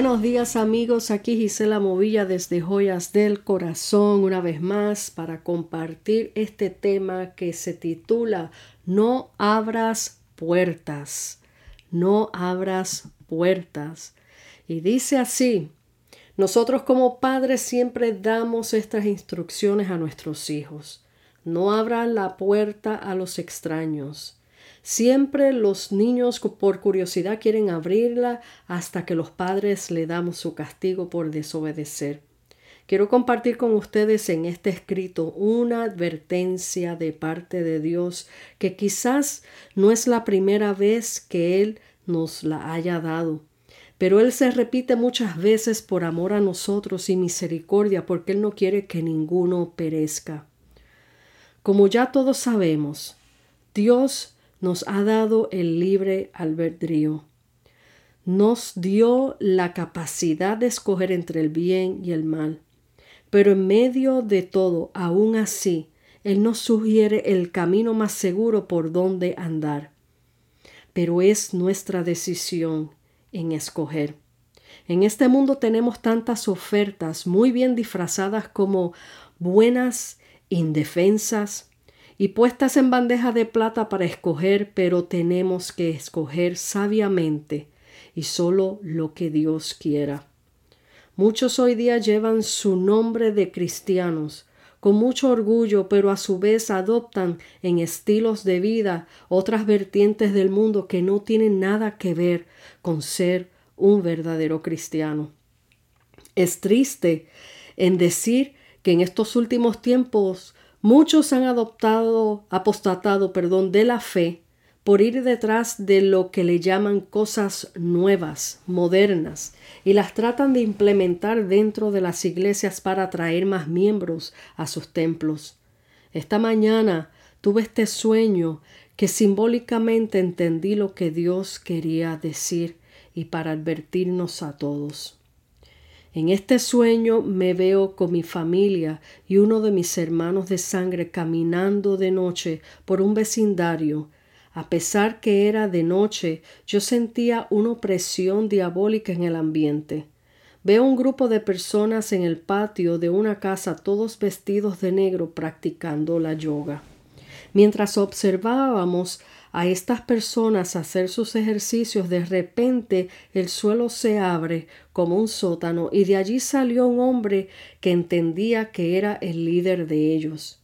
buenos días amigos, aquí Gisela Movilla desde Joyas del Corazón una vez más para compartir este tema que se titula No abras puertas, no abras puertas. Y dice así, nosotros como padres siempre damos estas instrucciones a nuestros hijos. No abran la puerta a los extraños. Siempre los niños por curiosidad quieren abrirla hasta que los padres le damos su castigo por desobedecer. Quiero compartir con ustedes en este escrito una advertencia de parte de Dios que quizás no es la primera vez que Él nos la haya dado, pero Él se repite muchas veces por amor a nosotros y misericordia porque Él no quiere que ninguno perezca. Como ya todos sabemos, Dios nos ha dado el libre albedrío. Nos dio la capacidad de escoger entre el bien y el mal. Pero en medio de todo, aún así, Él nos sugiere el camino más seguro por donde andar. Pero es nuestra decisión en escoger. En este mundo tenemos tantas ofertas muy bien disfrazadas como buenas, indefensas, y puestas en bandeja de plata para escoger, pero tenemos que escoger sabiamente y solo lo que Dios quiera. Muchos hoy día llevan su nombre de cristianos con mucho orgullo, pero a su vez adoptan en estilos de vida otras vertientes del mundo que no tienen nada que ver con ser un verdadero cristiano. Es triste en decir que en estos últimos tiempos Muchos han adoptado, apostatado, perdón, de la fe por ir detrás de lo que le llaman cosas nuevas, modernas, y las tratan de implementar dentro de las iglesias para atraer más miembros a sus templos. Esta mañana tuve este sueño que simbólicamente entendí lo que Dios quería decir y para advertirnos a todos. En este sueño me veo con mi familia y uno de mis hermanos de sangre caminando de noche por un vecindario. A pesar que era de noche, yo sentía una opresión diabólica en el ambiente. Veo un grupo de personas en el patio de una casa todos vestidos de negro practicando la yoga. Mientras observábamos a estas personas hacer sus ejercicios, de repente el suelo se abre como un sótano y de allí salió un hombre que entendía que era el líder de ellos.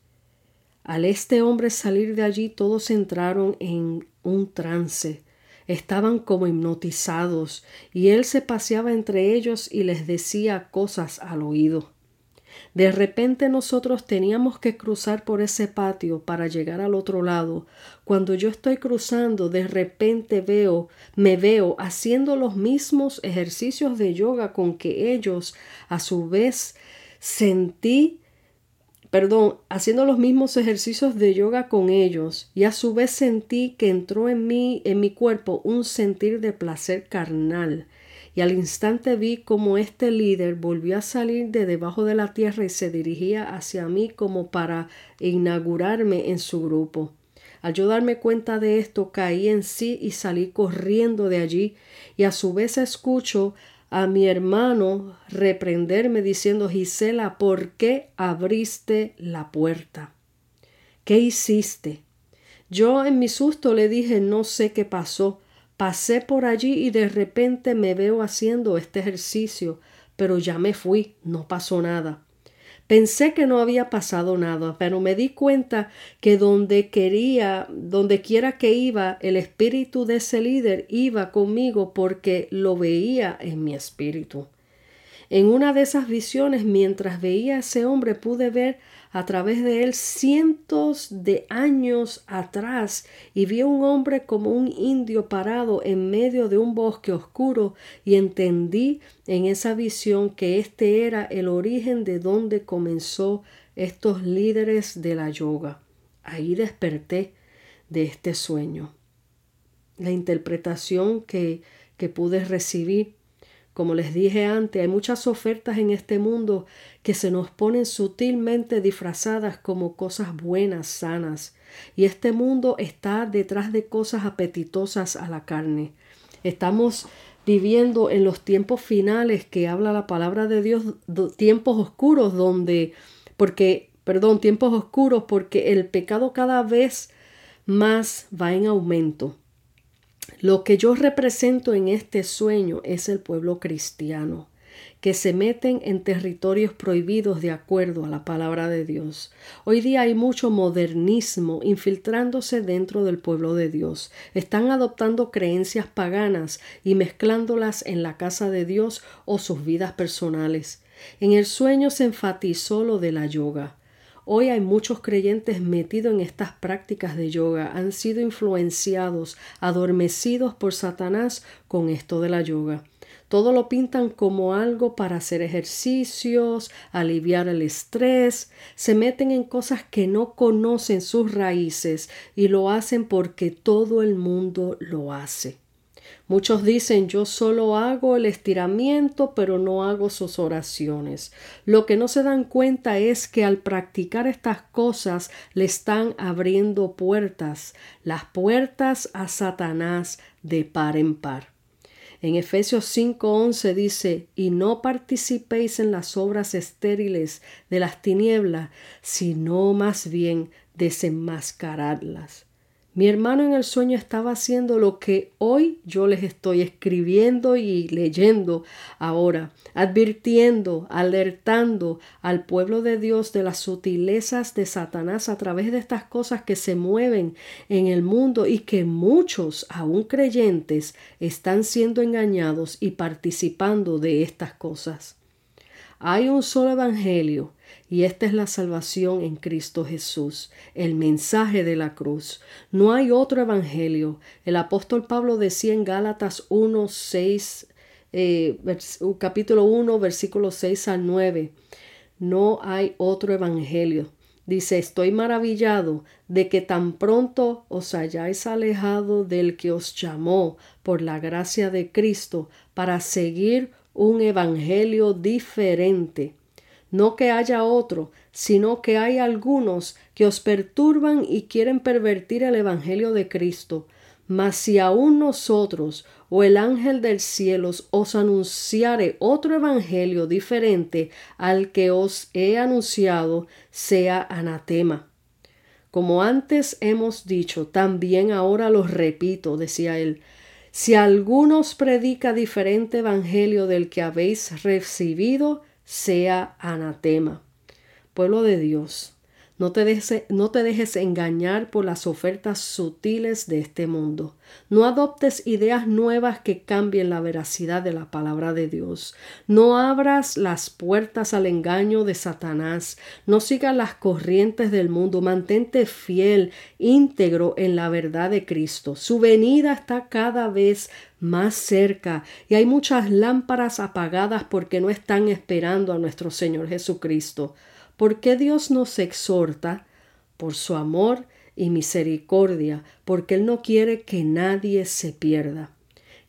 Al este hombre salir de allí todos entraron en un trance. Estaban como hipnotizados y él se paseaba entre ellos y les decía cosas al oído. De repente nosotros teníamos que cruzar por ese patio para llegar al otro lado. Cuando yo estoy cruzando, de repente veo, me veo haciendo los mismos ejercicios de yoga con que ellos, a su vez, sentí perdón, haciendo los mismos ejercicios de yoga con ellos, y a su vez sentí que entró en mí, en mi cuerpo, un sentir de placer carnal y al instante vi como este líder volvió a salir de debajo de la tierra y se dirigía hacia mí como para inaugurarme en su grupo. Al yo darme cuenta de esto, caí en sí y salí corriendo de allí, y a su vez escucho a mi hermano reprenderme diciendo Gisela, ¿por qué abriste la puerta? ¿Qué hiciste? Yo en mi susto le dije no sé qué pasó, Pasé por allí y de repente me veo haciendo este ejercicio, pero ya me fui, no pasó nada. Pensé que no había pasado nada, pero me di cuenta que donde quería, donde quiera que iba, el espíritu de ese líder iba conmigo porque lo veía en mi espíritu. En una de esas visiones, mientras veía a ese hombre, pude ver a través de él cientos de años atrás y vi a un hombre como un indio parado en medio de un bosque oscuro y entendí en esa visión que este era el origen de donde comenzó estos líderes de la yoga. Ahí desperté de este sueño. La interpretación que, que pude recibir como les dije antes, hay muchas ofertas en este mundo que se nos ponen sutilmente disfrazadas como cosas buenas, sanas, y este mundo está detrás de cosas apetitosas a la carne. Estamos viviendo en los tiempos finales que habla la palabra de Dios, tiempos oscuros donde, porque, perdón, tiempos oscuros porque el pecado cada vez más va en aumento. Lo que yo represento en este sueño es el pueblo cristiano que se meten en territorios prohibidos de acuerdo a la palabra de Dios. Hoy día hay mucho modernismo infiltrándose dentro del pueblo de Dios. Están adoptando creencias paganas y mezclándolas en la casa de Dios o sus vidas personales. En el sueño se enfatizó lo de la yoga. Hoy hay muchos creyentes metidos en estas prácticas de yoga, han sido influenciados, adormecidos por Satanás con esto de la yoga. Todo lo pintan como algo para hacer ejercicios, aliviar el estrés, se meten en cosas que no conocen sus raíces y lo hacen porque todo el mundo lo hace. Muchos dicen yo solo hago el estiramiento pero no hago sus oraciones. Lo que no se dan cuenta es que al practicar estas cosas le están abriendo puertas, las puertas a Satanás de par en par. En Efesios 5:11 dice, y no participéis en las obras estériles de las tinieblas, sino más bien desenmascaradlas. Mi hermano en el sueño estaba haciendo lo que hoy yo les estoy escribiendo y leyendo ahora, advirtiendo, alertando al pueblo de Dios de las sutilezas de Satanás a través de estas cosas que se mueven en el mundo y que muchos, aún creyentes, están siendo engañados y participando de estas cosas. Hay un solo evangelio y esta es la salvación en Cristo Jesús, el mensaje de la cruz. No hay otro evangelio. El apóstol Pablo decía en Gálatas 1, 6, eh, capítulo 1, versículo 6 al 9. No hay otro evangelio. Dice, estoy maravillado de que tan pronto os hayáis alejado del que os llamó por la gracia de Cristo para seguir un evangelio diferente no que haya otro, sino que hay algunos que os perturban y quieren pervertir el Evangelio de Cristo. Mas si aún nosotros o el ángel del cielo os anunciare otro evangelio diferente al que os he anunciado, sea anatema. Como antes hemos dicho, también ahora lo repito, decía él, si alguno os predica diferente evangelio del que habéis recibido, sea anatema. Pueblo de Dios, no te, no te dejes engañar por las ofertas sutiles de este mundo. No adoptes ideas nuevas que cambien la veracidad de la palabra de Dios. No abras las puertas al engaño de Satanás. No sigas las corrientes del mundo. Mantente fiel, íntegro en la verdad de Cristo. Su venida está cada vez más cerca y hay muchas lámparas apagadas porque no están esperando a nuestro Señor Jesucristo. ¿Por qué Dios nos exhorta? Por su amor y misericordia, porque Él no quiere que nadie se pierda.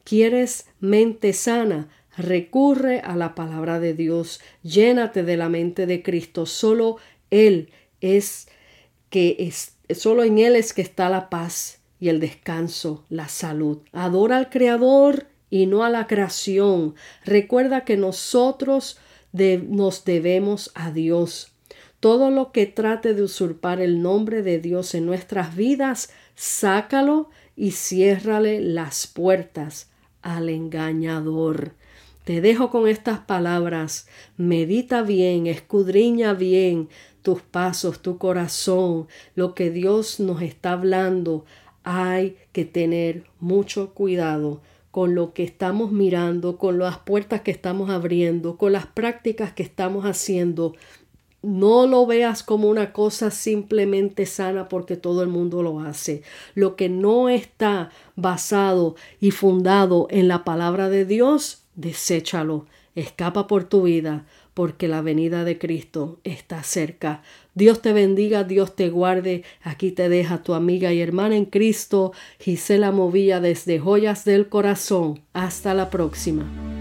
¿Quieres mente sana? Recurre a la palabra de Dios, llénate de la mente de Cristo. Solo Él es que es, solo en Él es que está la paz y el descanso, la salud. Adora al Creador y no a la creación. Recuerda que nosotros nos debemos a Dios. Todo lo que trate de usurpar el nombre de Dios en nuestras vidas, sácalo y ciérrale las puertas al engañador. Te dejo con estas palabras. Medita bien, escudriña bien tus pasos, tu corazón, lo que Dios nos está hablando. Hay que tener mucho cuidado con lo que estamos mirando, con las puertas que estamos abriendo, con las prácticas que estamos haciendo. No lo veas como una cosa simplemente sana porque todo el mundo lo hace. Lo que no está basado y fundado en la palabra de Dios, deséchalo. Escapa por tu vida porque la venida de Cristo está cerca. Dios te bendiga, Dios te guarde. Aquí te deja tu amiga y hermana en Cristo, Gisela Movilla desde Joyas del Corazón. Hasta la próxima.